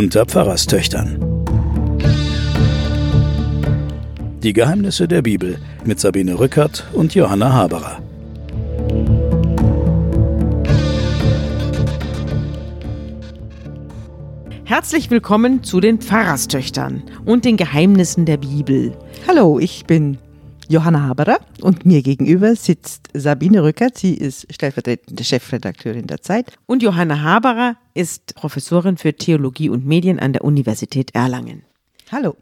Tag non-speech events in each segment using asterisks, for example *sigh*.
unter Pfarrerstöchtern. Die Geheimnisse der Bibel mit Sabine Rückert und Johanna Haberer. Herzlich willkommen zu den Pfarrerstöchtern und den Geheimnissen der Bibel. Hallo, ich bin Johanna Haberer und mir gegenüber sitzt Sabine Rückert. Sie ist stellvertretende Chefredakteurin der Zeit. Und Johanna Haberer ist Professorin für Theologie und Medien an der Universität Erlangen. Hallo.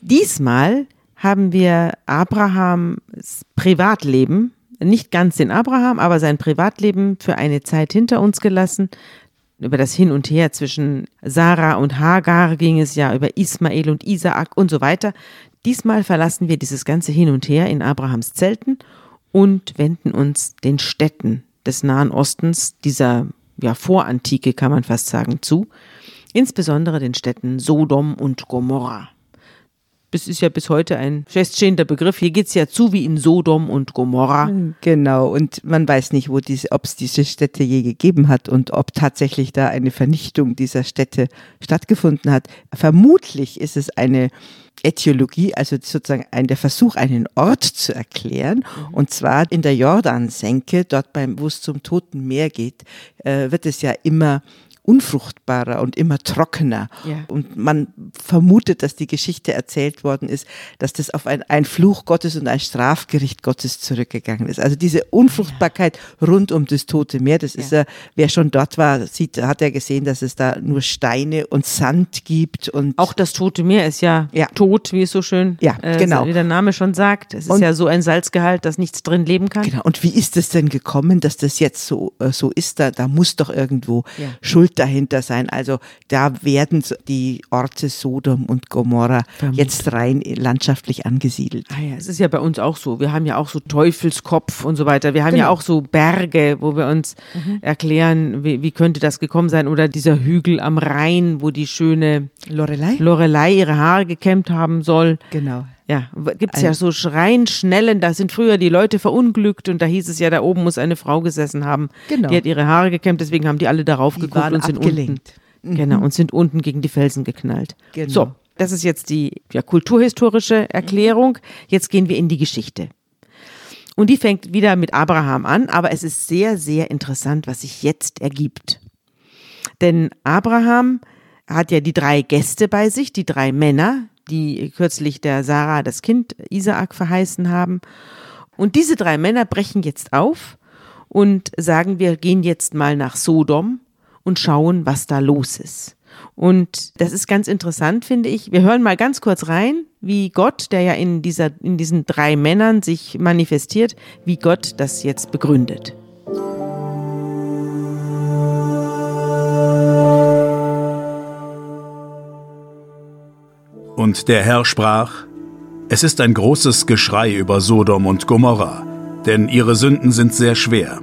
Diesmal haben wir Abrahams Privatleben, nicht ganz den Abraham, aber sein Privatleben für eine Zeit hinter uns gelassen. Über das Hin und Her zwischen Sarah und Hagar ging es ja, über Ismael und Isaak und so weiter. Diesmal verlassen wir dieses ganze Hin und Her in Abrahams Zelten und wenden uns den Städten des Nahen Ostens, dieser ja, Vorantike kann man fast sagen, zu, insbesondere den Städten Sodom und Gomorra. Das ist ja bis heute ein feststehender Begriff. Hier geht es ja zu wie in Sodom und Gomorra. Genau, und man weiß nicht, ob es diese Städte je gegeben hat und ob tatsächlich da eine Vernichtung dieser Städte stattgefunden hat. Vermutlich ist es eine Äthiologie, also sozusagen ein, der Versuch, einen Ort zu erklären. Mhm. Und zwar in der Jordansenke, dort beim, wo es zum Toten Meer geht, äh, wird es ja immer unfruchtbarer und immer trockener. Ja. Und man vermutet, dass die Geschichte erzählt worden ist, dass das auf ein, ein Fluch Gottes und ein Strafgericht Gottes zurückgegangen ist. Also diese Unfruchtbarkeit ja. rund um das Tote Meer, das ja. ist ja, wer schon dort war, sieht, hat er gesehen, dass es da nur Steine und Sand gibt. Und Auch das Tote Meer ist ja, ja. tot, wie es so schön, ja, äh, genau. wie der Name schon sagt. Es ist und, ja so ein Salzgehalt, dass nichts drin leben kann. Genau. Und wie ist es denn gekommen, dass das jetzt so, äh, so ist? Da, da muss doch irgendwo Schuld dahinter sein. Also da werden die Orte Sodom und Gomorra Vermutlich. jetzt rein landschaftlich angesiedelt. Ah ja, es ist ja bei uns auch so. Wir haben ja auch so Teufelskopf und so weiter. Wir haben genau. ja auch so Berge, wo wir uns mhm. erklären, wie, wie, könnte das gekommen sein. Oder dieser Hügel am Rhein, wo die schöne Lorelei, Lorelei ihre Haare gekämmt haben soll. Genau. Ja, gibt es ja so Schnellen, da sind früher die Leute verunglückt und da hieß es ja, da oben muss eine Frau gesessen haben. Genau. Die hat ihre Haare gekämmt, deswegen haben die alle darauf die geguckt und sind abgelenkt. unten. Mhm. Genau, und sind unten gegen die Felsen geknallt. Genau. So, das ist jetzt die ja, kulturhistorische Erklärung. Jetzt gehen wir in die Geschichte. Und die fängt wieder mit Abraham an, aber es ist sehr, sehr interessant, was sich jetzt ergibt. Denn Abraham hat ja die drei Gäste bei sich, die drei Männer, die kürzlich der Sarah das Kind Isaak verheißen haben. Und diese drei Männer brechen jetzt auf und sagen, wir gehen jetzt mal nach Sodom und schauen, was da los ist. Und das ist ganz interessant, finde ich. Wir hören mal ganz kurz rein, wie Gott, der ja in, dieser, in diesen drei Männern sich manifestiert, wie Gott das jetzt begründet. Und der Herr sprach, Es ist ein großes Geschrei über Sodom und Gomorra, denn ihre Sünden sind sehr schwer.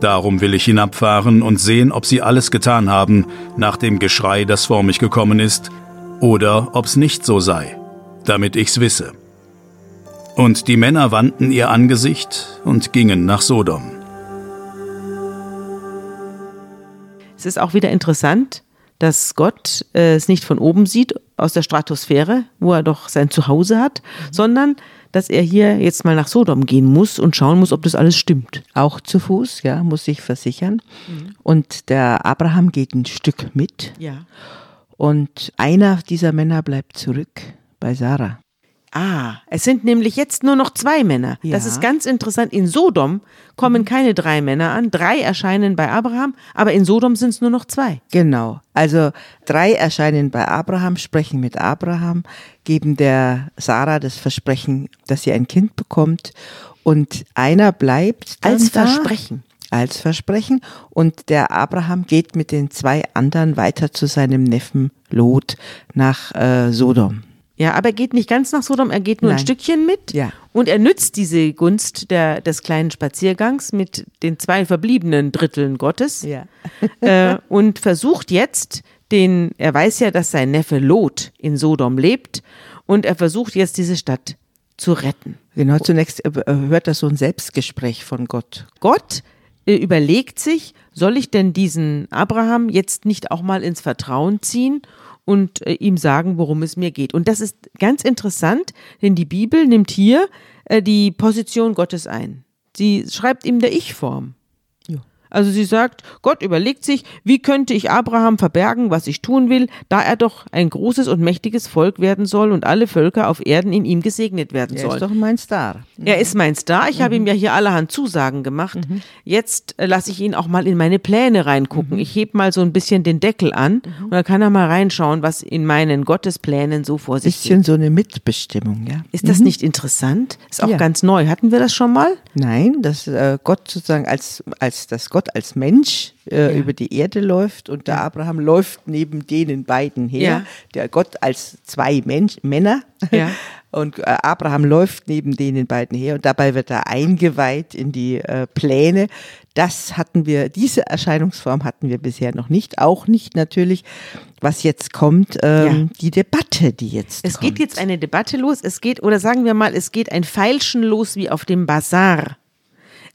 Darum will ich hinabfahren und sehen, ob sie alles getan haben nach dem Geschrei, das vor mich gekommen ist, oder ob's nicht so sei, damit ich's wisse. Und die Männer wandten ihr Angesicht und gingen nach Sodom. Es ist auch wieder interessant, dass Gott äh, es nicht von oben sieht, aus der Stratosphäre, wo er doch sein Zuhause hat, sondern dass er hier jetzt mal nach Sodom gehen muss und schauen muss, ob das alles stimmt. Auch zu Fuß, ja, muss sich versichern. Mhm. Und der Abraham geht ein Stück mit. Ja. Und einer dieser Männer bleibt zurück bei Sarah. Ah, es sind nämlich jetzt nur noch zwei Männer. Ja. Das ist ganz interessant. In Sodom kommen keine drei Männer an. Drei erscheinen bei Abraham, aber in Sodom sind es nur noch zwei. Genau. Also drei erscheinen bei Abraham, sprechen mit Abraham, geben der Sarah das Versprechen, dass sie ein Kind bekommt. Und einer bleibt als Versprechen. Als Versprechen. Und der Abraham geht mit den zwei anderen weiter zu seinem Neffen Lot nach äh, Sodom. Ja, aber er geht nicht ganz nach Sodom, er geht nur Nein. ein Stückchen mit. Ja. Und er nützt diese Gunst der, des kleinen Spaziergangs mit den zwei verbliebenen Dritteln Gottes. Ja. *laughs* äh, und versucht jetzt, den, er weiß ja, dass sein Neffe Lot in Sodom lebt. Und er versucht jetzt, diese Stadt zu retten. Genau, zunächst hört er so ein Selbstgespräch von Gott. Gott äh, überlegt sich, soll ich denn diesen Abraham jetzt nicht auch mal ins Vertrauen ziehen und äh, ihm sagen, worum es mir geht. Und das ist ganz interessant, denn die Bibel nimmt hier äh, die Position Gottes ein. Sie schreibt ihm der Ich-Form. Also sie sagt, Gott überlegt sich, wie könnte ich Abraham verbergen, was ich tun will, da er doch ein großes und mächtiges Volk werden soll und alle Völker auf Erden in ihm gesegnet werden sollen. Er ist doch mein Star. Er ist mein Star. Ich mhm. habe ihm ja hier allerhand Zusagen gemacht. Mhm. Jetzt äh, lasse ich ihn auch mal in meine Pläne reingucken. Mhm. Ich heb mal so ein bisschen den Deckel an mhm. und dann kann er mal reinschauen, was in meinen Gottesplänen so vor sich bisschen geht. Bisschen so eine Mitbestimmung, ja. Ist das mhm. nicht interessant? Ist auch ja. ganz neu. Hatten wir das schon mal? Nein, dass äh, Gott sozusagen als, als das Gott Gott als Mensch äh, ja. über die Erde läuft und der ja. Abraham läuft neben denen beiden her. Ja. Der Gott als zwei Mensch, Männer. *laughs* Und äh, Abraham läuft neben denen beiden her und dabei wird er eingeweiht in die äh, Pläne. Das hatten wir, diese Erscheinungsform hatten wir bisher noch nicht. Auch nicht natürlich, was jetzt kommt, ähm, die Debatte, die jetzt Es kommt. geht jetzt eine Debatte los. Es geht, oder sagen wir mal, es geht ein Feilschen los wie auf dem Bazar.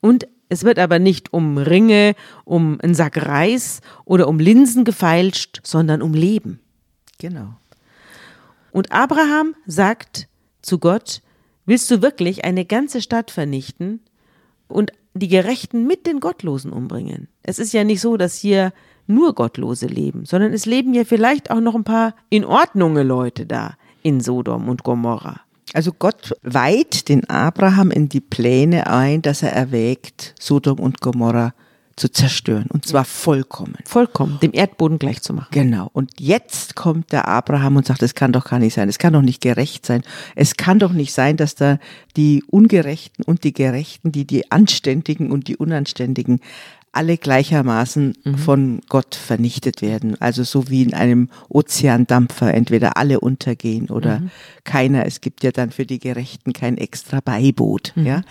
Und es wird aber nicht um Ringe, um einen Sack Reis oder um Linsen gefeilscht, sondern um Leben. Genau. Und Abraham sagt zu Gott, willst du wirklich eine ganze Stadt vernichten und die Gerechten mit den Gottlosen umbringen? Es ist ja nicht so, dass hier nur Gottlose leben, sondern es leben ja vielleicht auch noch ein paar in Ordnunge Leute da in Sodom und Gomorra. Also Gott weiht den Abraham in die Pläne ein, dass er erwägt, Sodom und Gomorra zu zerstören. Und zwar vollkommen. Vollkommen, dem Erdboden gleich zu machen. Genau. Und jetzt kommt der Abraham und sagt, es kann doch gar nicht sein. Es kann doch nicht gerecht sein. Es kann doch nicht sein, dass da die Ungerechten und die Gerechten, die die Anständigen und die Unanständigen alle gleichermaßen mhm. von Gott vernichtet werden. Also so wie in einem Ozeandampfer, entweder alle untergehen oder mhm. keiner. Es gibt ja dann für die Gerechten kein extra Beiboot. Mhm. Ja?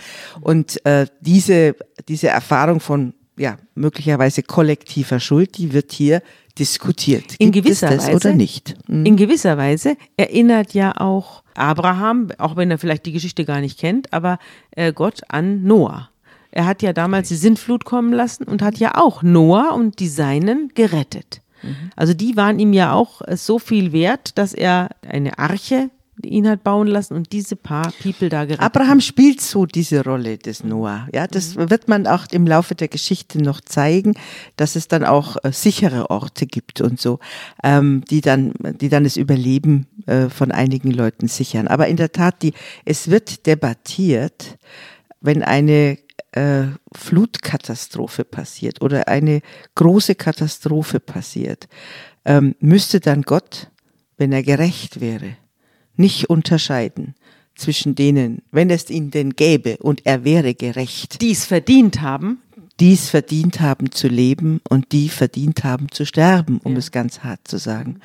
Und äh, diese, diese Erfahrung von ja, möglicherweise kollektiver Schuld, die wird hier diskutiert. Gibt in gewisser Weise oder nicht? Mhm. In gewisser Weise erinnert ja auch Abraham, auch wenn er vielleicht die Geschichte gar nicht kennt, aber äh, Gott an Noah. Er hat ja damals die Sintflut kommen lassen und hat ja auch Noah und die Seinen gerettet. Mhm. Also die waren ihm ja auch äh, so viel wert, dass er eine Arche ihn hat bauen lassen und diese paar People da gerettet. Abraham spielt so diese Rolle des Noah. Ja, das mhm. wird man auch im Laufe der Geschichte noch zeigen, dass es dann auch äh, sichere Orte gibt und so, ähm, die dann, die dann das Überleben äh, von einigen Leuten sichern. Aber in der Tat, die, es wird debattiert, wenn eine äh, Flutkatastrophe passiert oder eine große Katastrophe passiert, ähm, müsste dann Gott, wenn er gerecht wäre, nicht unterscheiden zwischen denen, wenn es ihn denn gäbe und er wäre gerecht. Dies verdient haben die es verdient haben zu leben und die verdient haben zu sterben, um ja. es ganz hart zu sagen.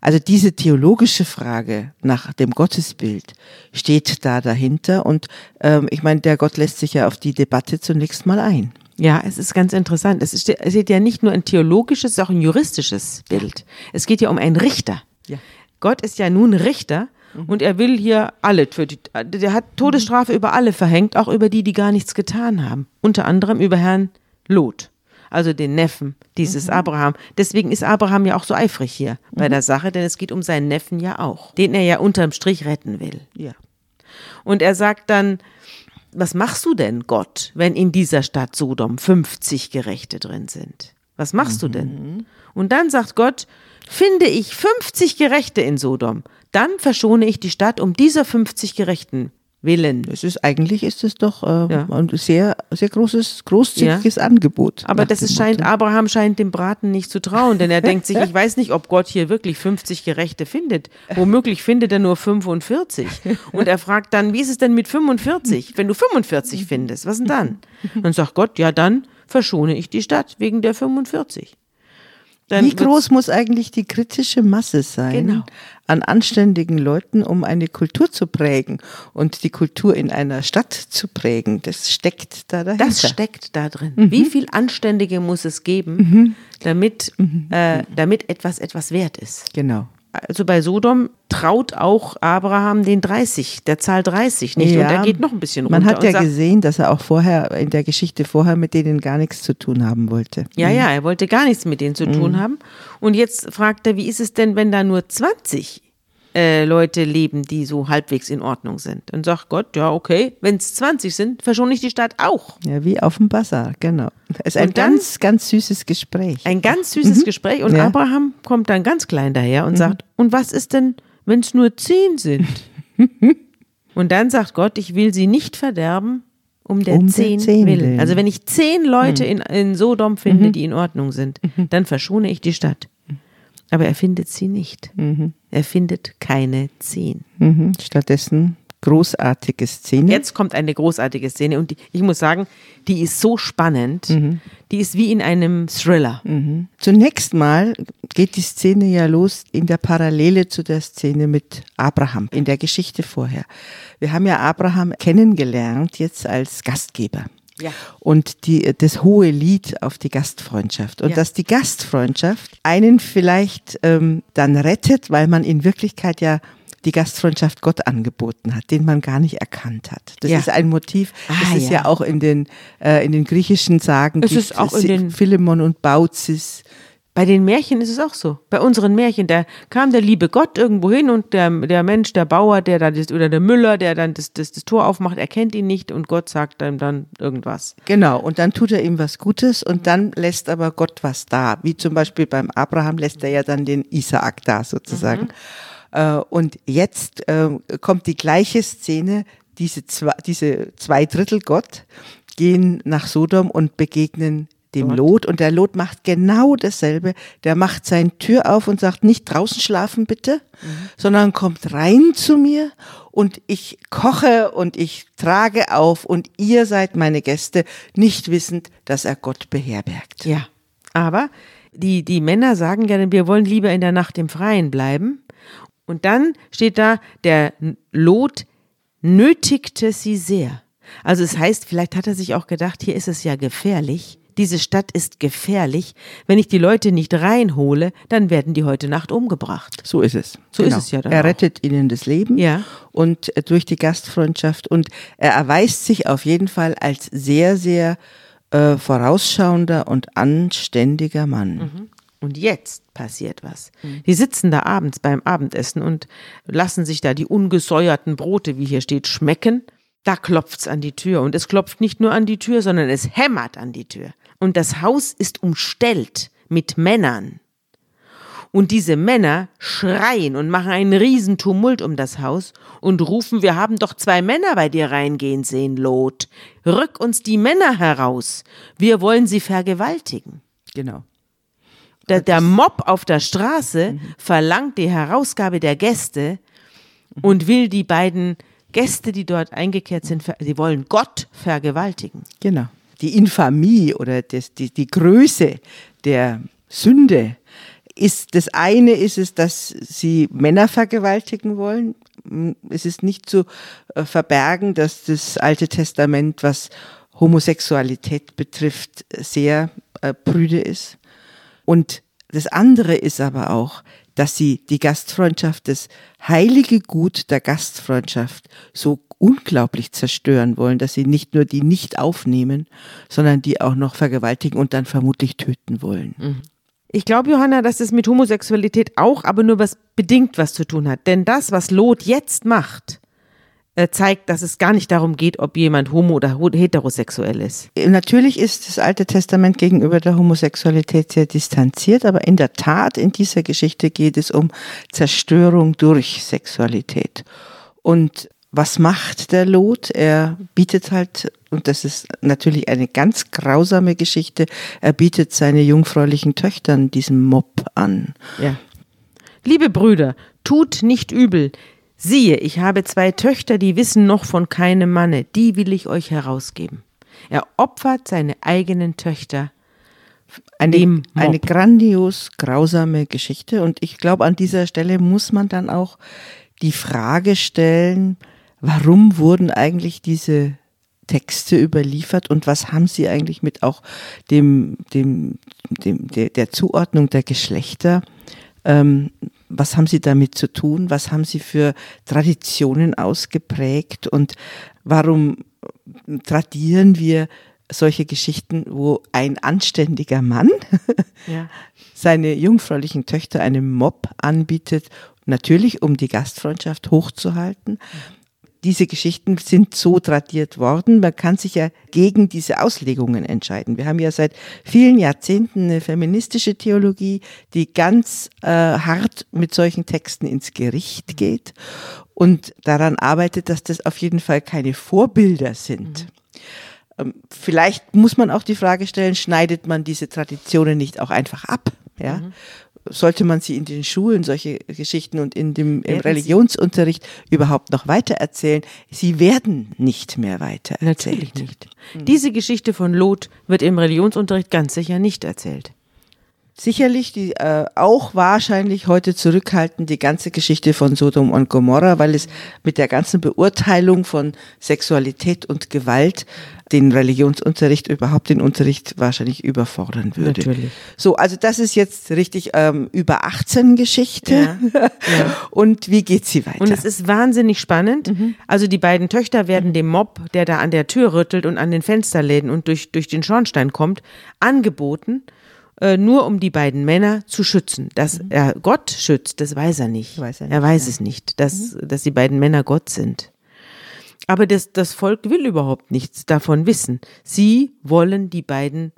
Also diese theologische Frage nach dem Gottesbild steht da dahinter und ähm, ich meine, der Gott lässt sich ja auf die Debatte zunächst mal ein. Ja, es ist ganz interessant. Es ist, es ist ja nicht nur ein theologisches, es ist auch ein juristisches Bild. Es geht ja um einen Richter. Ja. Gott ist ja nun Richter Mhm. Und er will hier alle, für die, der hat Todesstrafe mhm. über alle verhängt, auch über die, die gar nichts getan haben. Unter anderem über Herrn Lot, also den Neffen dieses mhm. Abraham. Deswegen ist Abraham ja auch so eifrig hier mhm. bei der Sache, denn es geht um seinen Neffen ja auch, den er ja unterm Strich retten will. Ja. Und er sagt dann, was machst du denn, Gott, wenn in dieser Stadt Sodom 50 Gerechte drin sind? Was machst mhm. du denn? Mhm. Und dann sagt Gott, finde ich 50 Gerechte in Sodom, dann verschone ich die Stadt um dieser 50 Gerechten willen. Es ist eigentlich ist es doch äh, ja. ein sehr sehr großes großzügiges ja. Angebot. Aber das ist, scheint Abraham scheint dem Braten nicht zu trauen, denn er denkt sich, ich weiß nicht, ob Gott hier wirklich 50 Gerechte findet. Womöglich findet er nur 45 und er fragt dann, wie ist es denn mit 45? Wenn du 45 findest, was denn dann? Und sagt Gott, ja dann verschone ich die Stadt wegen der 45. Dann Wie groß muss eigentlich die kritische Masse sein genau. an anständigen Leuten, um eine Kultur zu prägen und die Kultur in einer Stadt zu prägen? Das steckt da dahinter. Das steckt da drin. Mhm. Wie viel Anständige muss es geben, mhm. damit, mhm. Äh, damit etwas etwas wert ist? Genau. Also bei Sodom traut auch Abraham den 30, der Zahl 30 nicht. Ja, und er geht noch ein bisschen runter. Man hat ja sagt, gesehen, dass er auch vorher, in der Geschichte vorher mit denen gar nichts zu tun haben wollte. Ja, mhm. ja, er wollte gar nichts mit denen zu mhm. tun haben. Und jetzt fragt er, wie ist es denn, wenn da nur 20 äh, Leute leben, die so halbwegs in Ordnung sind. Und sagt Gott, ja, okay, wenn es 20 sind, verschone ich die Stadt auch. Ja, wie auf dem Bazar, genau. Es ist ein dann, ganz, ganz süßes Gespräch. Ein ganz süßes mhm. Gespräch. Und ja. Abraham kommt dann ganz klein daher und mhm. sagt, und was ist denn, wenn es nur zehn sind? *laughs* und dann sagt Gott, ich will sie nicht verderben, um der um zehn, zehn willen. willen. Also wenn ich zehn Leute mhm. in, in Sodom finde, mhm. die in Ordnung sind, mhm. dann verschone ich die Stadt. Aber er findet sie nicht. Mhm. Er findet keine zehn. Mhm. Stattdessen großartige Szene. Jetzt kommt eine großartige Szene und die, ich muss sagen, die ist so spannend. Mhm. Die ist wie in einem Thriller. Mhm. Zunächst mal geht die Szene ja los in der Parallele zu der Szene mit Abraham, in der Geschichte vorher. Wir haben ja Abraham kennengelernt jetzt als Gastgeber. Ja. Und die, das hohe Lied auf die Gastfreundschaft. Und ja. dass die Gastfreundschaft einen vielleicht ähm, dann rettet, weil man in Wirklichkeit ja die Gastfreundschaft Gott angeboten hat, den man gar nicht erkannt hat. Das ja. ist ein Motiv, das ah, ist ja. ja. auch in den, äh, in den griechischen Sagen es gibt. Ist auch in den Philemon und Baucis. Bei den Märchen ist es auch so. Bei unseren Märchen, da kam der liebe Gott irgendwo hin und der, der Mensch, der Bauer, der da das, oder der Müller, der dann das, das, das Tor aufmacht, erkennt ihn nicht und Gott sagt ihm dann irgendwas. Genau, und dann tut er ihm was Gutes und dann lässt aber Gott was da. Wie zum Beispiel beim Abraham lässt er ja dann den Isaak da sozusagen. Mhm. Und jetzt ähm, kommt die gleiche Szene, diese zwei, diese zwei Drittel Gott gehen nach Sodom und begegnen dem Gott. Lot und der Lot macht genau dasselbe. Der macht seine Tür auf und sagt, nicht draußen schlafen bitte, mhm. sondern kommt rein zu mir und ich koche und ich trage auf und ihr seid meine Gäste, nicht wissend, dass er Gott beherbergt. Ja, aber die, die Männer sagen gerne, wir wollen lieber in der Nacht im Freien bleiben. Und dann steht da, der Lot nötigte sie sehr. Also es heißt, vielleicht hat er sich auch gedacht, hier ist es ja gefährlich diese Stadt ist gefährlich. Wenn ich die Leute nicht reinhole, dann werden die heute Nacht umgebracht. So ist es. So genau. ist es ja dann Er rettet auch. ihnen das Leben ja. und äh, durch die Gastfreundschaft und er erweist sich auf jeden Fall als sehr, sehr äh, vorausschauender und anständiger Mann. Mhm. Und jetzt passiert was. Die sitzen da abends beim Abendessen und lassen sich da die ungesäuerten Brote, wie hier steht, schmecken. Da klopft's an die Tür. Und es klopft nicht nur an die Tür, sondern es hämmert an die Tür. Und das Haus ist umstellt mit Männern. Und diese Männer schreien und machen einen Riesentumult um das Haus und rufen, wir haben doch zwei Männer bei dir reingehen sehen, Lot. Rück uns die Männer heraus. Wir wollen sie vergewaltigen. Genau. Der, der Mob auf der Straße mhm. verlangt die Herausgabe der Gäste und will die beiden Gäste, die dort eingekehrt sind, sie wollen Gott vergewaltigen. Genau. Die Infamie oder das, die, die Größe der Sünde ist, das eine ist es, dass sie Männer vergewaltigen wollen. Es ist nicht zu äh, verbergen, dass das Alte Testament, was Homosexualität betrifft, sehr äh, prüde ist. Und das andere ist aber auch, dass sie die Gastfreundschaft, das heilige Gut der Gastfreundschaft so unglaublich zerstören wollen, dass sie nicht nur die nicht aufnehmen, sondern die auch noch vergewaltigen und dann vermutlich töten wollen. Mhm. Ich glaube, Johanna, dass es mit Homosexualität auch, aber nur was bedingt was zu tun hat. Denn das, was Lot jetzt macht, zeigt, dass es gar nicht darum geht, ob jemand homo oder heterosexuell ist. Natürlich ist das Alte Testament gegenüber der Homosexualität sehr distanziert, aber in der Tat in dieser Geschichte geht es um Zerstörung durch Sexualität. Und was macht der Lot? Er bietet halt, und das ist natürlich eine ganz grausame Geschichte, er bietet seine jungfräulichen Töchtern diesem Mob an. Ja. Liebe Brüder, tut nicht übel, Siehe, ich habe zwei Töchter, die wissen noch von keinem Manne, die will ich euch herausgeben. Er opfert seine eigenen Töchter. Eine, eine grandios grausame Geschichte. Und ich glaube, an dieser Stelle muss man dann auch die Frage stellen, warum wurden eigentlich diese Texte überliefert und was haben sie eigentlich mit auch dem, dem, dem der, der Zuordnung der Geschlechter ähm, was haben sie damit zu tun? Was haben sie für Traditionen ausgeprägt? Und warum tradieren wir solche Geschichten, wo ein anständiger Mann *laughs* ja. seine jungfräulichen Töchter einem Mob anbietet, natürlich um die Gastfreundschaft hochzuhalten. Diese Geschichten sind so tradiert worden. Man kann sich ja gegen diese Auslegungen entscheiden. Wir haben ja seit vielen Jahrzehnten eine feministische Theologie, die ganz äh, hart mit solchen Texten ins Gericht geht und daran arbeitet, dass das auf jeden Fall keine Vorbilder sind. Mhm. Ähm, vielleicht muss man auch die Frage stellen, schneidet man diese Traditionen nicht auch einfach ab? Ja? Mhm. Sollte man sie in den Schulen, solche Geschichten und in dem im Religionsunterricht überhaupt noch weitererzählen? Sie werden nicht mehr weitererzählt. Natürlich nicht. Diese Geschichte von Lot wird im Religionsunterricht ganz sicher nicht erzählt sicherlich die äh, auch wahrscheinlich heute zurückhalten die ganze Geschichte von Sodom und Gomorra, weil es mit der ganzen Beurteilung von Sexualität und Gewalt den Religionsunterricht überhaupt den Unterricht wahrscheinlich überfordern würde. Natürlich. So, also das ist jetzt richtig ähm, über 18 Geschichte. Ja. *laughs* Ja. Und wie geht sie weiter? Und es ist wahnsinnig spannend. Mhm. Also die beiden Töchter werden dem Mob, der da an der Tür rüttelt und an den Fensterläden und durch, durch den Schornstein kommt, angeboten äh, nur um die beiden Männer zu schützen. Dass mhm. er Gott schützt, das weiß er nicht. Weiß er, nicht, er, weiß ja. es nicht, dass, mhm. dass die beiden Männer Gott sind. Aber das, das Volk will überhaupt nichts davon wissen. Sie wollen die beiden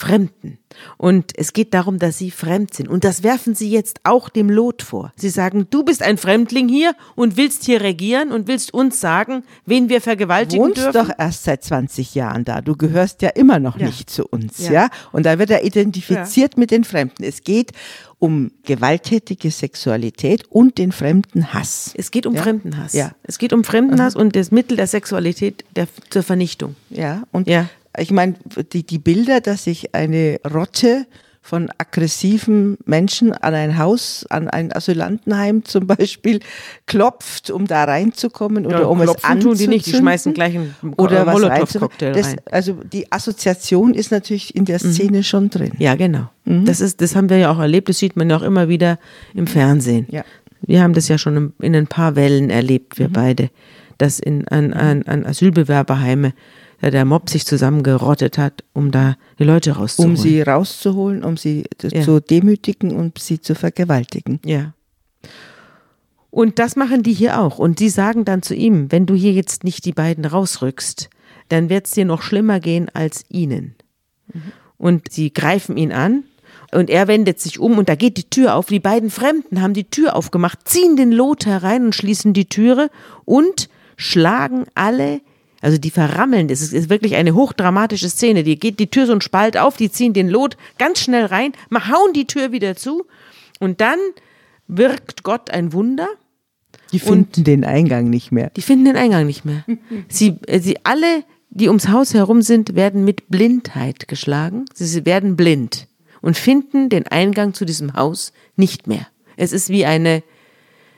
Fremden. Und es geht darum, dass sie fremd sind. Und das werfen sie jetzt auch dem Lot vor. Sie sagen, du bist ein Fremdling hier und willst hier regieren und willst uns sagen, wen wir vergewaltigen Wohnst dürfen. doch erst seit 20 Jahren da. Du gehörst ja immer noch ja. nicht zu uns, ja. ja. Und da wird er identifiziert ja. mit den Fremden. Es geht um gewalttätige Sexualität und den fremden Hass. Es geht um ja? Fremdenhass. Ja. Es geht um Fremdenhass mhm. und das Mittel der Sexualität der, zur Vernichtung. Ja, und ja ich meine, die, die Bilder, dass sich eine Rotte von aggressiven Menschen an ein Haus, an ein Asylantenheim *laughs* zum Beispiel klopft, um da reinzukommen oder ja, um es anzuzünden. tun die nicht, die schmeißen gleich einen oder Molotow-Cocktail rein. Also die Assoziation ist natürlich in der mhm. Szene mhm. schon drin. Ja, genau. Mhm. Das, ist, das haben wir ja auch erlebt, das sieht man ja auch immer wieder im Fernsehen. Ja. Wir haben das ja schon in ein paar Wellen erlebt, wir mhm. beide, dass in an, an, an Asylbewerberheime der, der Mob sich zusammengerottet hat, um da die Leute rauszuholen. Um sie rauszuholen, um sie ja. zu demütigen und sie zu vergewaltigen. Ja. Und das machen die hier auch. Und sie sagen dann zu ihm, wenn du hier jetzt nicht die beiden rausrückst, dann wird es dir noch schlimmer gehen als ihnen. Mhm. Und sie greifen ihn an und er wendet sich um und da geht die Tür auf. Die beiden Fremden haben die Tür aufgemacht, ziehen den Lot herein und schließen die Türe und schlagen alle also die verrammeln, das ist wirklich eine hochdramatische Szene. Die geht die Tür so ein Spalt auf, die ziehen den Lot ganz schnell rein, hauen die Tür wieder zu und dann wirkt Gott ein Wunder. Die finden den Eingang nicht mehr. Die finden den Eingang nicht mehr. *laughs* sie, sie alle, die ums Haus herum sind, werden mit Blindheit geschlagen. Sie werden blind und finden den Eingang zu diesem Haus nicht mehr. Es ist wie eine,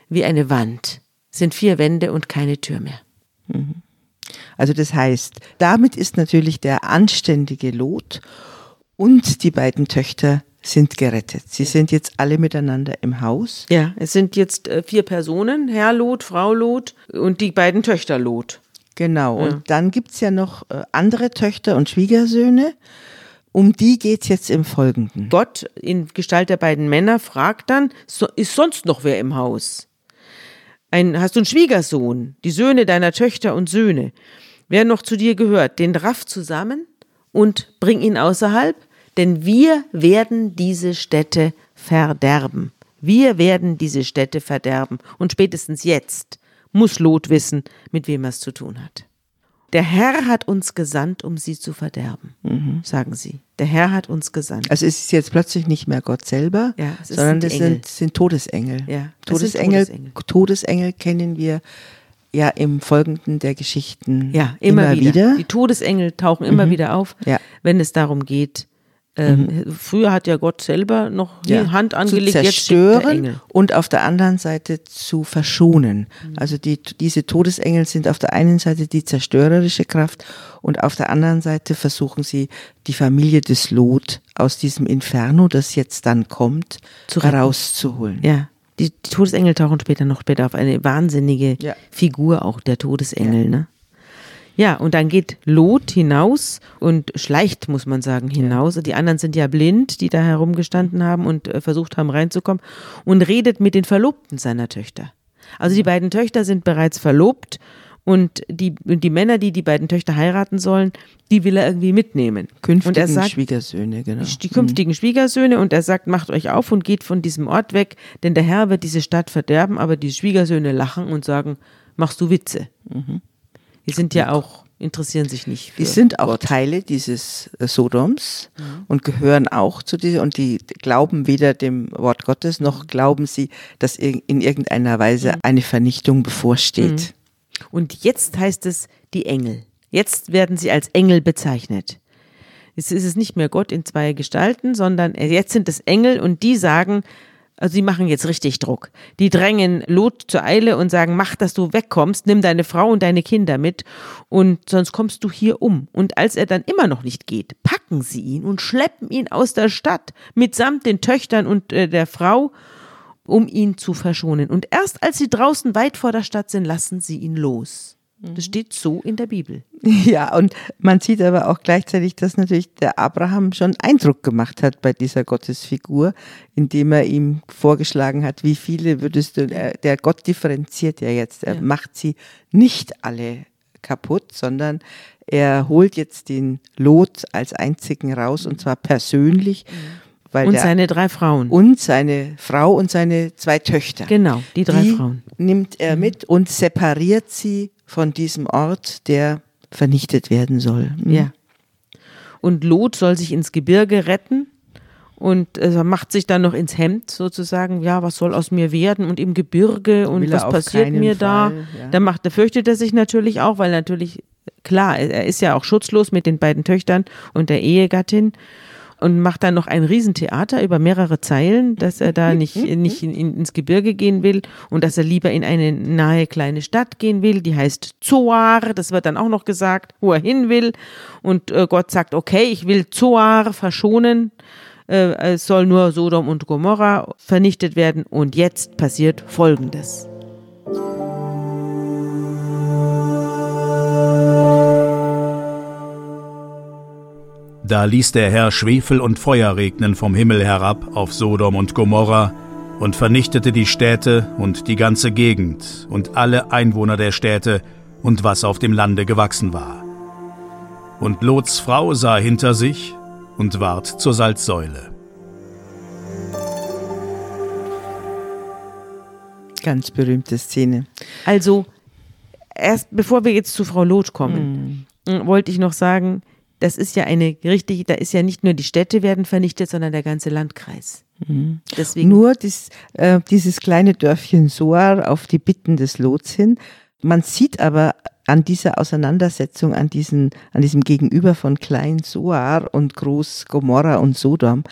wie eine Wand. Es sind vier Wände und keine Tür mehr. Mhm. Also das heißt, damit ist natürlich der anständige Lot und die beiden Töchter sind gerettet. Sie sind jetzt alle miteinander im Haus. Ja, es sind jetzt äh, vier Personen, Herr Lot, Frau Lot und die beiden Töchter Lot. Genau, ja. und dann gibt es ja noch äh, andere Töchter und Schwiegersöhne. Um die geht es jetzt im Folgenden. Gott in Gestalt der beiden Männer fragt dann, ist sonst noch wer im Haus? Ein, hast du einen Schwiegersohn, die Söhne deiner Töchter und Söhne, wer noch zu dir gehört, den raff zusammen und bring ihn außerhalb, denn wir werden diese Städte verderben. Wir werden diese Städte verderben. Und spätestens jetzt muss Lot wissen, mit wem er es zu tun hat. Der Herr hat uns gesandt, um sie zu verderben, mhm. sagen sie. Der Herr hat uns gesandt. Also es ist jetzt plötzlich nicht mehr Gott selber, ja, sondern das sind, sind, Todesengel. Ja, Todesengel, Todesengel. Todesengel kennen wir ja im Folgenden der Geschichten ja, immer, immer wieder. wieder. Die Todesengel tauchen immer mhm. wieder auf, ja. wenn es darum geht, ähm, mhm. Früher hat ja Gott selber noch die ja, Hand angelegt, zu zerstören und auf der anderen Seite zu verschonen. Mhm. Also die, diese Todesengel sind auf der einen Seite die zerstörerische Kraft und auf der anderen Seite versuchen sie die Familie des Lot aus diesem Inferno, das jetzt dann kommt, zu herauszuholen. Ja, die, die, Todesengel tauchen später noch später auf eine wahnsinnige ja. Figur, auch der Todesengel, ja. ne? Ja, und dann geht Lot hinaus und schleicht, muss man sagen, hinaus. Die anderen sind ja blind, die da herumgestanden haben und äh, versucht haben reinzukommen und redet mit den Verlobten seiner Töchter. Also die beiden Töchter sind bereits verlobt und die, die Männer, die die beiden Töchter heiraten sollen, die will er irgendwie mitnehmen. Künftigen und er sagt, Schwiegersöhne, genau. Die künftigen mhm. Schwiegersöhne und er sagt, macht euch auf und geht von diesem Ort weg, denn der Herr wird diese Stadt verderben, aber die Schwiegersöhne lachen und sagen, machst du Witze. Mhm. Die sind ja auch interessieren sich nicht. die sind auch Gott. Teile dieses äh, Sodoms mhm. und gehören auch zu dieser und die glauben weder dem Wort Gottes noch glauben sie, dass in irgendeiner Weise mhm. eine Vernichtung bevorsteht. Mhm. Und jetzt heißt es die Engel. Jetzt werden sie als Engel bezeichnet. Jetzt ist es nicht mehr Gott in zwei Gestalten, sondern jetzt sind es Engel und die sagen, also sie machen jetzt richtig Druck. Die drängen Lot zur Eile und sagen, mach, dass du wegkommst, nimm deine Frau und deine Kinder mit und sonst kommst du hier um. Und als er dann immer noch nicht geht, packen sie ihn und schleppen ihn aus der Stadt mitsamt den Töchtern und äh, der Frau, um ihn zu verschonen. Und erst als sie draußen weit vor der Stadt sind, lassen sie ihn los. Das steht so in der Bibel. *laughs* Ja, und man sieht aber auch gleichzeitig, dass natürlich der Abraham schon Eindruck gemacht hat bei dieser Gottesfigur, indem er ihm vorgeschlagen hat, wie viele würdest du, der Gott differenziert ja jetzt, er ja. macht sie nicht alle kaputt, sondern er holt jetzt den Lot als einzigen raus und zwar persönlich. Mhm. und seine drei Frauen. Und seine Frau und seine zwei Töchter. Genau, die drei die Frauen. Nimmt er mhm. mit und separiert sie von diesem Ort, der vernichtet werden soll. Mhm. Ja. Und Lot soll sich ins Gebirge retten und äh, macht sich dann noch ins Hemd sozusagen, ja, was soll aus mir werden und im Gebirge und Will was passiert mir Fall, da? Ja. Da macht, da fürchtet er sich natürlich auch, weil natürlich, klar, er ist ja auch schutzlos mit den beiden Töchtern und der Ehegattin und macht dann noch ein Riesentheater über mehrere Zeilen, dass er da nicht, nicht in, in, ins Gebirge gehen will und dass er lieber in eine nahe kleine Stadt gehen will, die heißt Zoar, das wird dann auch noch gesagt, wo er hin will. Und äh, Gott sagt, okay, ich will Zoar verschonen, äh, es soll nur Sodom und Gomorra vernichtet werden. Und jetzt passiert Folgendes. Da ließ der Herr Schwefel und Feuer regnen vom Himmel herab auf Sodom und Gomorra und vernichtete die Städte und die ganze Gegend und alle Einwohner der Städte und was auf dem Lande gewachsen war. Und Lots Frau sah hinter sich und ward zur Salzsäule. Ganz berühmte Szene. Also, erst bevor wir jetzt zu Frau Lot kommen, mm. wollte ich noch sagen, das ist ja eine richtig, da ist ja nicht nur die Städte werden vernichtet, sondern der ganze Landkreis. Mhm. Deswegen nur dies, äh, dieses kleine Dörfchen Soar auf die Bitten des Lots hin. Man sieht aber an dieser Auseinandersetzung, an, diesen, an diesem Gegenüber von Klein Soar und Groß Gomorra und Sodom,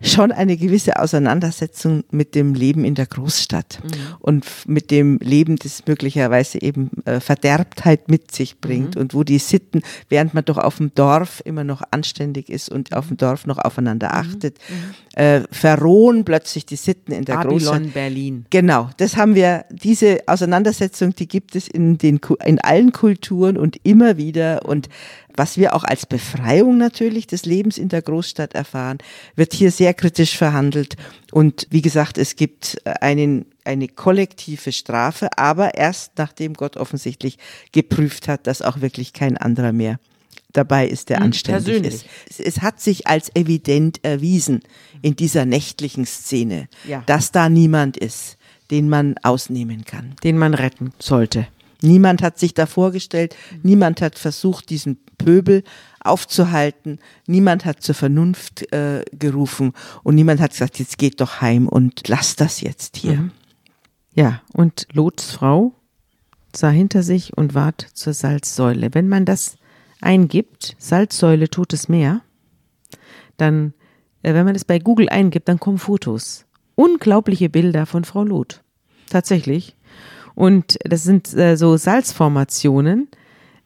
schon eine gewisse Auseinandersetzung mit dem Leben in der Großstadt mhm. und mit dem Leben, das möglicherweise eben äh, Verderbtheit mit sich bringt mhm. und wo die Sitten, während man doch auf dem Dorf immer noch anständig ist und auf dem Dorf noch aufeinander mhm. achtet, mhm. Äh, verrohen plötzlich die Sitten in der Babylon, Großstadt. Berlin. Genau, das haben wir, diese Auseinandersetzung, die gibt es in, den, in allen Kulturen und immer wieder und was wir auch als Befreiung natürlich des Lebens in der Großstadt erfahren, wird hier sehr kritisch verhandelt. Und wie gesagt, es gibt einen, eine kollektive Strafe, aber erst nachdem Gott offensichtlich geprüft hat, dass auch wirklich kein anderer mehr dabei ist, der hm, anständig Persönlich. ist. Es, es, hat sich als evident erwiesen in dieser nächtlichen Szene, ja. dass da niemand ist, den man ausnehmen kann. Den man retten sollte. Niemand hat sich da vorgestellt, niemand hat versucht, diesen Pöbel aufzuhalten. Niemand hat zur Vernunft äh, gerufen und niemand hat gesagt, jetzt geht doch heim und lass das jetzt hier. Mhm. Ja, und Lots Frau sah hinter sich und ward zur Salzsäule. Wenn man das eingibt, Salzsäule tut es mehr, dann, äh, wenn man es bei Google eingibt, dann kommen Fotos. Unglaubliche Bilder von Frau Lot. Tatsächlich. Und das sind äh, so Salzformationen,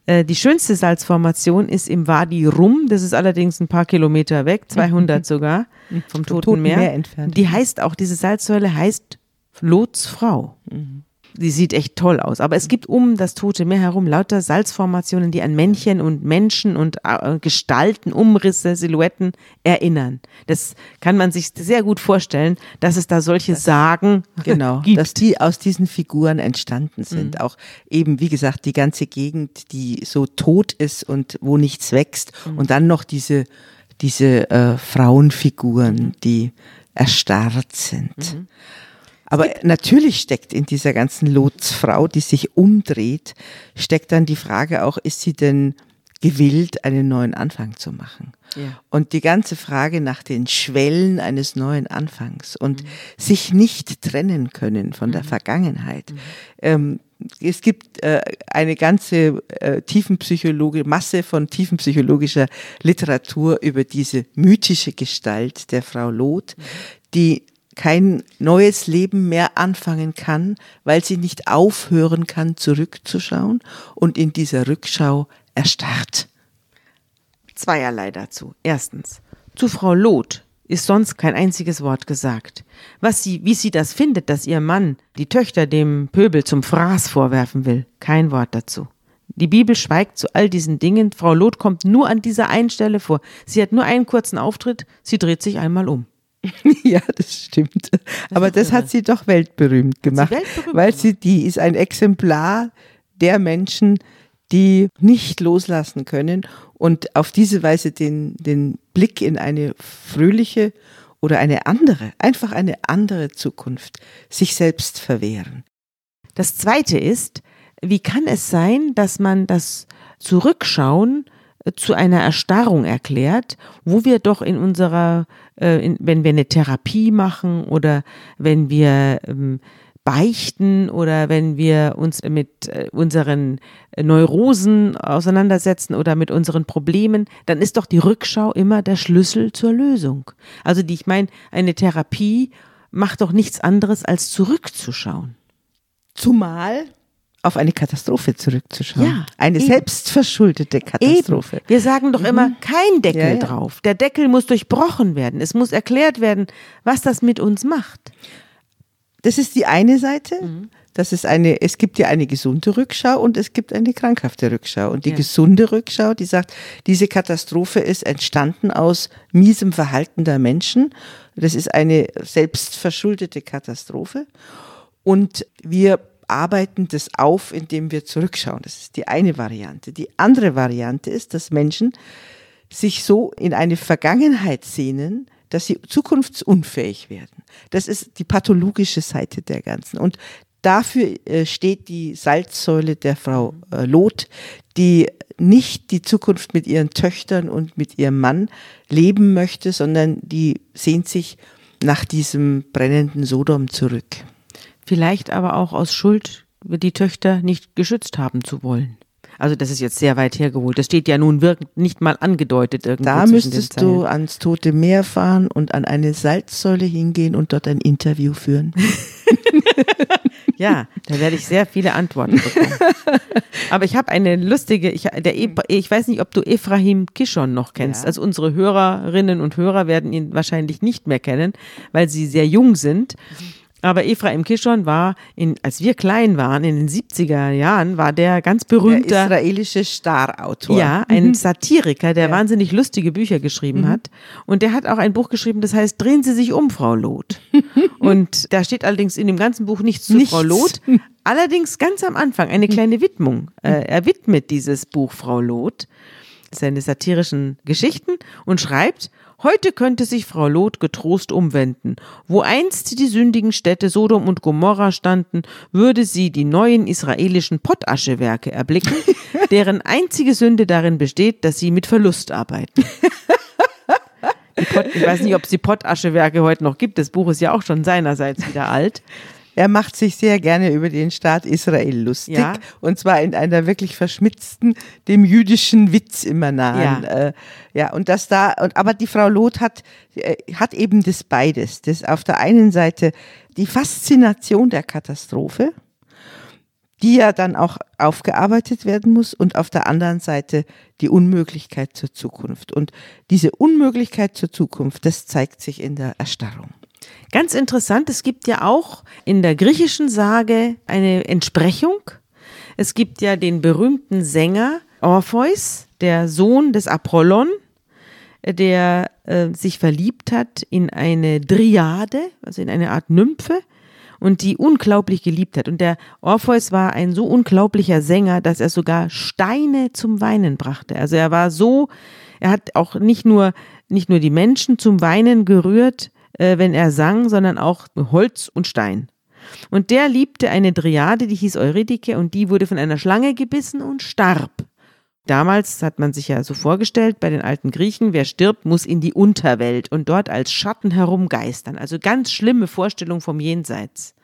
äh, die schönste Salzformation ist im Wadi Rum, das ist allerdings ein paar Kilometer weg, *laughs* 200 sogar, vom Toten, Toten Meer. Meer entfernt. Die heißt auch, diese Salzsäule heißt Lots Frau. Mhm. Die sieht echt toll aus. Aber es gibt um das Tote Meer herum lauter Salzformationen, die an Männchen und Menschen und äh, Gestalten, Umrisse, Silhouetten erinnern. Das kann man sich sehr gut vorstellen, dass es da solche das, Sagen *laughs* genau, gibt. Dass die aus diesen Figuren entstanden sind. Mhm. Auch eben, wie gesagt, die ganze Gegend, die so tot ist und wo nichts wächst. Mhm. Und dann noch diese, diese äh, Frauenfiguren, mhm. die erstarrt sind. Mhm. Aber natürlich steckt in dieser ganzen Lotsfrau, die sich umdreht, steckt dann die Frage auch, ist sie denn gewillt, einen neuen Anfang zu machen? Ja. Und die ganze Frage nach den Schwellen eines neuen Anfangs und mhm. sich nicht trennen können von der mhm. Vergangenheit. Mhm. Ähm, es gibt äh, eine ganze äh, tiefenpsychologische Masse von tiefenpsychologischer Literatur über diese mythische Gestalt der Frau Loth, mhm. die kein neues Leben mehr anfangen kann, weil sie nicht aufhören kann, zurückzuschauen und in dieser Rückschau erstarrt. Zweierlei dazu. Erstens, zu Frau Loth ist sonst kein einziges Wort gesagt. Was sie, wie sie das findet, dass ihr Mann die Töchter dem Pöbel zum Fraß vorwerfen will, kein Wort dazu. Die Bibel schweigt zu all diesen Dingen. Frau Loth kommt nur an dieser einen Stelle vor. Sie hat nur einen kurzen Auftritt, sie dreht sich einmal um. *laughs* ja, das stimmt. Aber das hat sie doch weltberühmt gemacht, sie weltberühmt weil sie die ist ein Exemplar der Menschen, die nicht loslassen können und auf diese Weise den, den Blick in eine fröhliche oder eine andere, einfach eine andere Zukunft sich selbst verwehren. Das Zweite ist, wie kann es sein, dass man das Zurückschauen zu einer Erstarrung erklärt, wo wir doch in unserer, äh, in, wenn wir eine Therapie machen oder wenn wir ähm, beichten oder wenn wir uns mit äh, unseren Neurosen auseinandersetzen oder mit unseren Problemen, dann ist doch die Rückschau immer der Schlüssel zur Lösung. Also die, ich meine, eine Therapie macht doch nichts anderes als zurückzuschauen. Zumal auf eine Katastrophe zurückzuschauen. Ja, eine eben. selbstverschuldete Katastrophe. Eben. Wir sagen doch immer, mhm. kein Deckel ja, ja. drauf. Der Deckel muss durchbrochen werden. Es muss erklärt werden, was das mit uns macht. Das ist die eine Seite. Mhm. Das ist eine, es gibt ja eine gesunde Rückschau und es gibt eine krankhafte Rückschau. Und die ja. gesunde Rückschau, die sagt, diese Katastrophe ist entstanden aus miesem Verhalten der Menschen. Das ist eine selbstverschuldete Katastrophe. Und wir arbeiten das auf, indem wir zurückschauen. Das ist die eine Variante. Die andere Variante ist, dass Menschen sich so in eine Vergangenheit sehnen, dass sie zukunftsunfähig werden. Das ist die pathologische Seite der ganzen. Und dafür äh, steht die Salzsäule der Frau äh, Loth, die nicht die Zukunft mit ihren Töchtern und mit ihrem Mann leben möchte, sondern die sehnt sich nach diesem brennenden Sodom zurück vielleicht aber auch aus Schuld, die Töchter nicht geschützt haben zu wollen. Also das ist jetzt sehr weit hergeholt. Das steht ja nun nicht mal angedeutet irgendwo. Da müsstest du ans Tote Meer fahren und an eine Salzsäule hingehen und dort ein Interview führen. *laughs* ja, da werde ich sehr viele Antworten bekommen. Aber ich habe eine lustige, ich, der, ich weiß nicht, ob du Ephraim Kishon noch kennst. Ja. Also unsere Hörerinnen und Hörer werden ihn wahrscheinlich nicht mehr kennen, weil sie sehr jung sind. Mhm. Aber Ephraim Kishon war, in, als wir klein waren, in den 70er Jahren, war der ganz berühmter. Der israelische Starautor. Ja, ein mhm. Satiriker, der ja. wahnsinnig lustige Bücher geschrieben mhm. hat. Und der hat auch ein Buch geschrieben, das heißt Drehen Sie sich um, Frau Loth. *laughs* Und da steht allerdings in dem ganzen Buch nichts zu nichts. Frau Loth. Allerdings ganz am Anfang eine kleine Widmung. Äh, er widmet dieses Buch Frau Loth seine satirischen Geschichten und schreibt, Heute könnte sich Frau Lot getrost umwenden. Wo einst die sündigen Städte Sodom und Gomorra standen, würde sie die neuen israelischen Pottaschewerke erblicken, *laughs* deren einzige Sünde darin besteht, dass sie mit Verlust arbeiten. *laughs* Pot, ich weiß nicht, ob es die Pottaschewerke heute noch gibt. Das Buch ist ja auch schon seinerseits wieder alt. Er macht sich sehr gerne über den Staat Israel lustig ja. und zwar in einer wirklich verschmitzten, dem jüdischen Witz immer nahen. Ja, äh, ja und das da, und, aber die Frau Loth hat, äh, hat eben das beides. Das auf der einen Seite die Faszination der Katastrophe, die ja dann auch aufgearbeitet werden muss und auf der anderen Seite die Unmöglichkeit zur Zukunft. Und diese Unmöglichkeit zur Zukunft, das zeigt sich in der Erstarrung. Ganz interessant, es gibt ja auch in der griechischen Sage eine Entsprechung. Es gibt ja den berühmten Sänger Orpheus, der Sohn des Apollon, der äh, sich verliebt hat in eine Dryade, also in eine Art Nymphe und die unglaublich geliebt hat. Und der Orpheus war ein so unglaublicher Sänger, dass er sogar Steine zum Weinen brachte. Also er war so, er hat auch nicht nur, nicht nur die Menschen zum Weinen gerührt, äh, wenn er sang, sondern auch Holz und Stein. Und der liebte eine Dryade, die hieß Eurydike, und die wurde von einer Schlange gebissen und starb. Damals hat man sich ja so vorgestellt bei den alten Griechen, wer stirbt, muss in die Unterwelt und dort als Schatten herumgeistern. Also ganz schlimme Vorstellung vom Jenseits.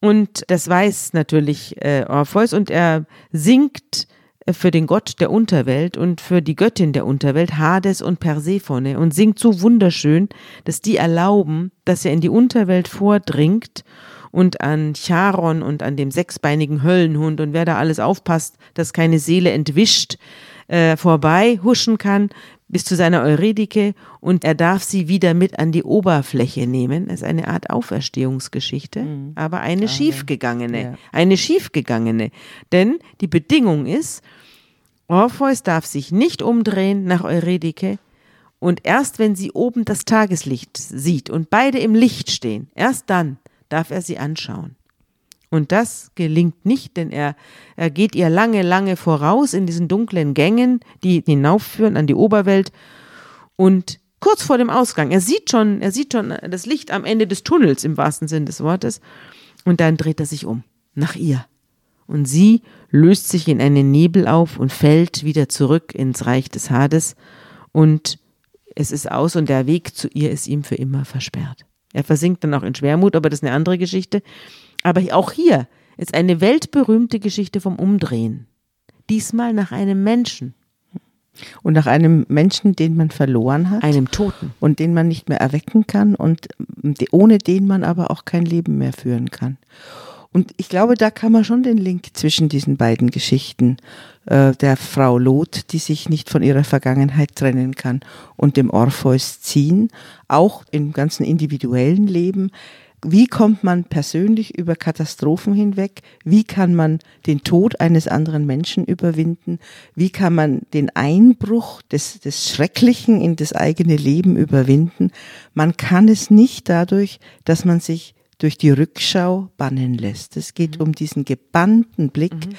Und das weiß natürlich äh, Orpheus und er singt für den Gott der Unterwelt und für die Göttin der Unterwelt, Hades und Persephone, und singt so wunderschön, dass die erlauben, dass er in die Unterwelt vordringt und an Charon und an dem sechsbeinigen Höllenhund und wer da alles aufpasst, dass keine Seele entwischt, äh, vorbei huschen kann bis zu seiner Eurydike und er darf sie wieder mit an die Oberfläche nehmen. Das ist eine Art Auferstehungsgeschichte, mhm. aber eine aber, schiefgegangene, ja. eine schiefgegangene. Denn die Bedingung ist, Orpheus darf sich nicht umdrehen nach Eurydike und erst wenn sie oben das Tageslicht sieht und beide im Licht stehen, erst dann darf er sie anschauen. Und das gelingt nicht, denn er, er geht ihr lange, lange voraus in diesen dunklen Gängen, die hinaufführen an die Oberwelt. Und kurz vor dem Ausgang, er sieht schon, er sieht schon das Licht am Ende des Tunnels im wahrsten Sinn des Wortes. Und dann dreht er sich um, nach ihr. Und sie löst sich in einen Nebel auf und fällt wieder zurück ins Reich des Hades. Und es ist aus und der Weg zu ihr ist ihm für immer versperrt. Er versinkt dann auch in Schwermut, aber das ist eine andere Geschichte. Aber auch hier ist eine weltberühmte Geschichte vom Umdrehen. Diesmal nach einem Menschen. Und nach einem Menschen, den man verloren hat. Einem Toten. Und den man nicht mehr erwecken kann und ohne den man aber auch kein Leben mehr führen kann. Und ich glaube, da kann man schon den Link zwischen diesen beiden Geschichten äh, der Frau Lot, die sich nicht von ihrer Vergangenheit trennen kann, und dem Orpheus ziehen, auch im ganzen individuellen Leben. Wie kommt man persönlich über Katastrophen hinweg? Wie kann man den Tod eines anderen Menschen überwinden? Wie kann man den Einbruch des, des Schrecklichen in das eigene Leben überwinden? Man kann es nicht dadurch, dass man sich durch die Rückschau bannen lässt. Es geht mhm. um diesen gebannten Blick, mhm.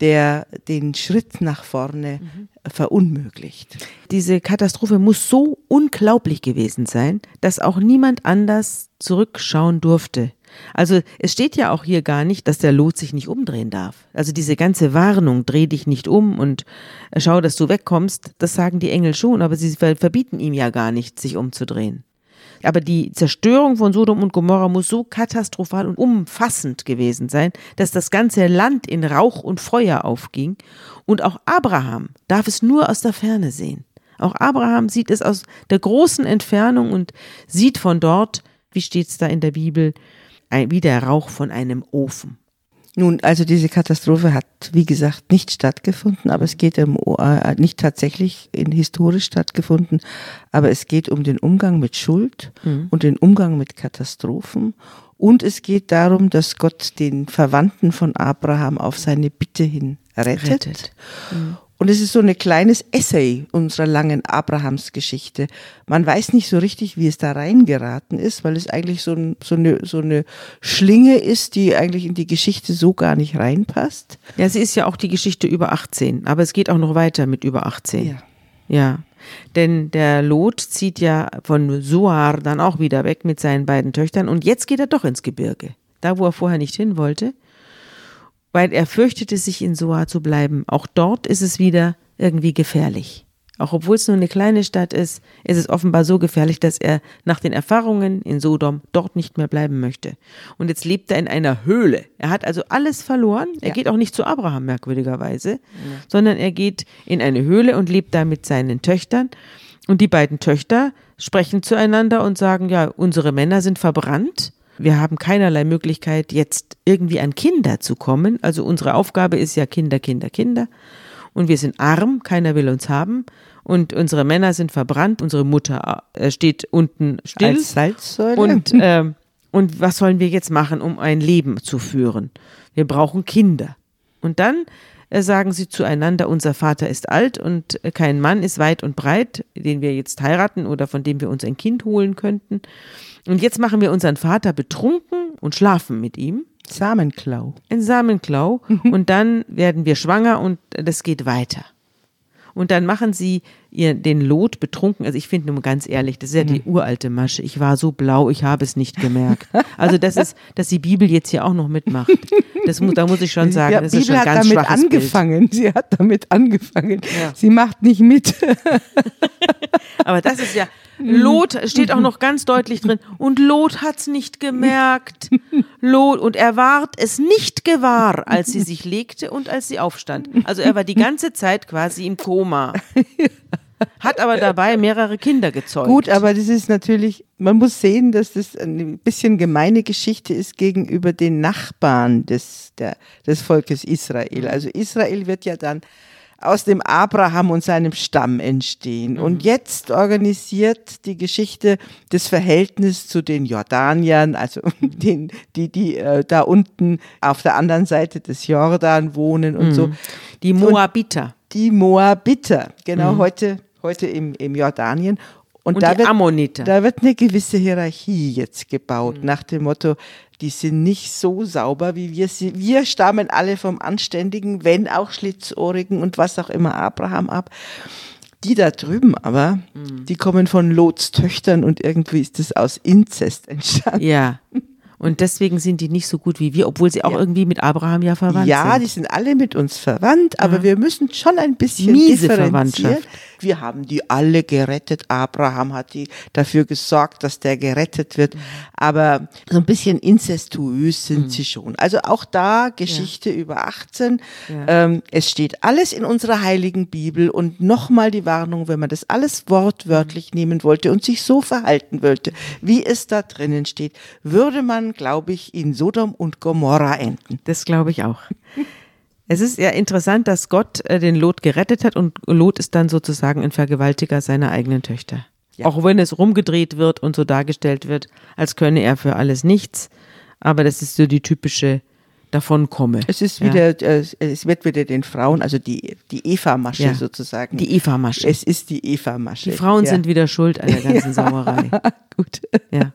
der den Schritt nach vorne mhm. Verunmöglicht. Diese Katastrophe muss so unglaublich gewesen sein, dass auch niemand anders zurückschauen durfte. Also es steht ja auch hier gar nicht, dass der Lot sich nicht umdrehen darf. Also diese ganze Warnung, dreh dich nicht um und schau, dass du wegkommst, das sagen die Engel schon, aber sie verbieten ihm ja gar nicht, sich umzudrehen. Aber die Zerstörung von Sodom und Gomorra muss so katastrophal und umfassend gewesen sein, dass das ganze Land in Rauch und Feuer aufging. Und auch Abraham darf es nur aus der Ferne sehen. Auch Abraham sieht es aus der großen Entfernung und sieht von dort, wie steht es da in der Bibel, wie der Rauch von einem Ofen. Nun, also diese Katastrophe hat, wie gesagt, nicht stattgefunden, aber es geht um, äh, nicht tatsächlich in historisch stattgefunden, aber es geht um den Umgang mit Schuld mhm. und den Umgang mit Katastrophen. Und es geht darum, dass Gott den Verwandten von Abraham auf seine Bitte hin rettet. rettet. Mhm. Und es ist so ein kleines Essay unserer langen Abrahamsgeschichte. Man weiß nicht so richtig, wie es da reingeraten ist, weil es eigentlich so, ein, so, eine, so eine Schlinge ist, die eigentlich in die Geschichte so gar nicht reinpasst. Ja, sie ist ja auch die Geschichte über 18, aber es geht auch noch weiter mit über 18. Ja. Ja. Denn der Lot zieht ja von Suar dann auch wieder weg mit seinen beiden Töchtern und jetzt geht er doch ins Gebirge. Da, wo er vorher nicht hin wollte weil er fürchtete, sich in Soa zu bleiben. Auch dort ist es wieder irgendwie gefährlich. Auch obwohl es nur eine kleine Stadt ist, ist es offenbar so gefährlich, dass er nach den Erfahrungen in Sodom dort nicht mehr bleiben möchte. Und jetzt lebt er in einer Höhle. Er hat also alles verloren. Er ja. geht auch nicht zu Abraham, merkwürdigerweise, ja. sondern er geht in eine Höhle und lebt da mit seinen Töchtern. Und die beiden Töchter sprechen zueinander und sagen, ja, unsere Männer sind verbrannt wir haben keinerlei Möglichkeit, jetzt irgendwie an Kinder zu kommen. Also unsere Aufgabe ist ja Kinder, Kinder, Kinder. und wir sind arm, keiner will uns haben und unsere Männer sind verbrannt, unsere Mutter äh, steht unten still. Als Salzsäule. Und, *laughs* äh, und was sollen wir jetzt machen, um ein Leben zu führen? Wir brauchen Kinder. Und dann äh, sagen sie zueinander, unser Vater ist alt und äh, kein Mann ist weit und breit, den wir jetzt heiraten oder von dem wir uns ein Kind holen könnten. Und jetzt machen wir unseren Vater betrunken und schlafen mit ihm. Samenklau. Ein Samenklau. und dann werden wir schwanger und das geht weiter. Und dann machen sie ihr den Lot betrunken. Also ich finde nur ganz ehrlich, das ist ja die mhm. uralte Masche. Ich war so blau, ich habe es nicht gemerkt. Also das ist, dass die Bibel jetzt hier auch noch mitmacht. Das muss, da muss ich schon sagen, ja, das Bibel ist schon hat ganz damit angefangen. Bild. Sie hat damit angefangen. Ja. Sie macht nicht mit. *laughs* Aber das ist ja, Lot steht auch noch ganz deutlich drin. Und Lot hat's nicht gemerkt. Lot, und er ward es nicht gewahr, als sie sich legte und als sie aufstand. Also er war die ganze Zeit quasi im Koma. Hat aber dabei mehrere Kinder gezeugt. Gut, aber das ist natürlich, man muss sehen, dass das ein bisschen gemeine Geschichte ist gegenüber den Nachbarn des, der, des Volkes Israel. Also Israel wird ja dann aus dem Abraham und seinem Stamm entstehen. Mhm. Und jetzt organisiert die Geschichte das Verhältnis zu den Jordaniern, also *laughs* den, die, die äh, da unten auf der anderen Seite des Jordan wohnen und mhm. so. Die Moabiter. Und die Moabiter, genau mhm. heute, heute im, im Jordanien. Und, und da, wird, Ammoniter. da wird eine gewisse Hierarchie jetzt gebaut, mhm. nach dem Motto, die sind nicht so sauber wie wir. Wir stammen alle vom anständigen, wenn auch schlitzohrigen und was auch immer Abraham ab. Die da drüben aber, mhm. die kommen von Lots Töchtern und irgendwie ist das aus Inzest entstanden. Ja. Und deswegen sind die nicht so gut wie wir, obwohl sie auch ja. irgendwie mit Abraham ja verwandt ja, sind. Ja, die sind alle mit uns verwandt, aber ja. wir müssen schon ein bisschen Miese Verwandtschaft. Wir haben die alle gerettet. Abraham hat die dafür gesorgt, dass der gerettet wird. Aber so ein bisschen incestuös sind mhm. sie schon. Also auch da Geschichte ja. über 18. Ja. Ähm, es steht alles in unserer heiligen Bibel und nochmal die Warnung, wenn man das alles wortwörtlich mhm. nehmen wollte und sich so verhalten wollte, wie es da drinnen steht, würde man, glaube ich, in Sodom und Gomorra enden. Das glaube ich auch. Es ist ja interessant, dass Gott äh, den Lot gerettet hat und Lot ist dann sozusagen ein Vergewaltiger seiner eigenen Töchter. Ja. Auch wenn es rumgedreht wird und so dargestellt wird, als könne er für alles nichts. Aber das ist so die typische Davonkomme. Es ist wieder, ja. äh, es wird wieder den Frauen, also die, die Eva-Masche ja. sozusagen. Die Eva-Masche. Es ist die Eva-Masche. Die Frauen sind wieder schuld an der ganzen *laughs* Sauerei. Gut. Ja.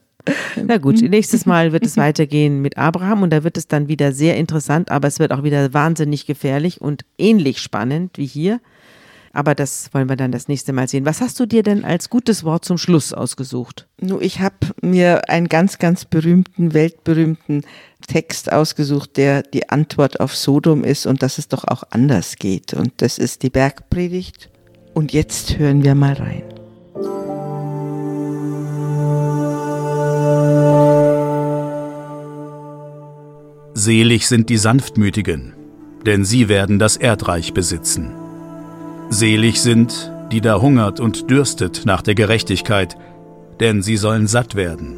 Na gut, nächstes Mal wird es weitergehen mit Abraham und da wird es dann wieder sehr interessant, aber es wird auch wieder wahnsinnig gefährlich und ähnlich spannend wie hier. Aber das wollen wir dann das nächste Mal sehen. Was hast du dir denn als gutes Wort zum Schluss ausgesucht? Nur ich habe mir einen ganz, ganz berühmten, weltberühmten Text ausgesucht, der die Antwort auf Sodom ist und dass es doch auch anders geht. Und das ist die Bergpredigt. Und jetzt hören wir mal rein. Selig sind die Sanftmütigen, denn sie werden das Erdreich besitzen. Selig sind, die da hungert und dürstet nach der Gerechtigkeit, denn sie sollen satt werden.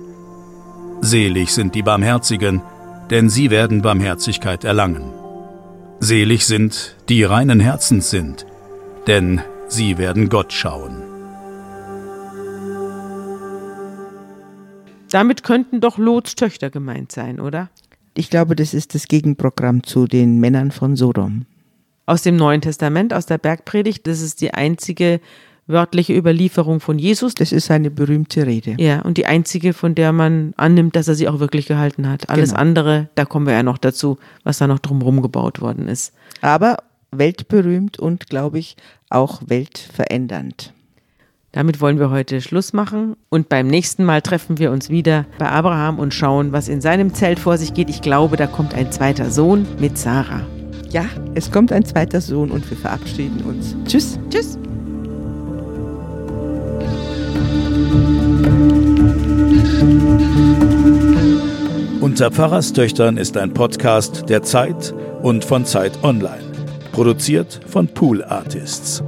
Selig sind die Barmherzigen, denn sie werden Barmherzigkeit erlangen. Selig sind, die reinen Herzens sind, denn sie werden Gott schauen. Damit könnten doch Lots Töchter gemeint sein, oder? Ich glaube, das ist das Gegenprogramm zu den Männern von Sodom. Aus dem Neuen Testament, aus der Bergpredigt, das ist die einzige wörtliche Überlieferung von Jesus. Das ist eine berühmte Rede. Ja, und die einzige, von der man annimmt, dass er sie auch wirklich gehalten hat. Alles genau. andere, da kommen wir ja noch dazu, was da noch drumherum gebaut worden ist. Aber weltberühmt und, glaube ich, auch weltverändernd. Damit wollen wir heute Schluss machen und beim nächsten Mal treffen wir uns wieder bei Abraham und schauen, was in seinem Zelt vor sich geht. Ich glaube, da kommt ein zweiter Sohn mit Sarah. Ja, es kommt ein zweiter Sohn und wir verabschieden uns. Tschüss. Tschüss. Unter Pfarrerstöchtern ist ein Podcast der Zeit und von Zeit Online. Produziert von Pool Artists.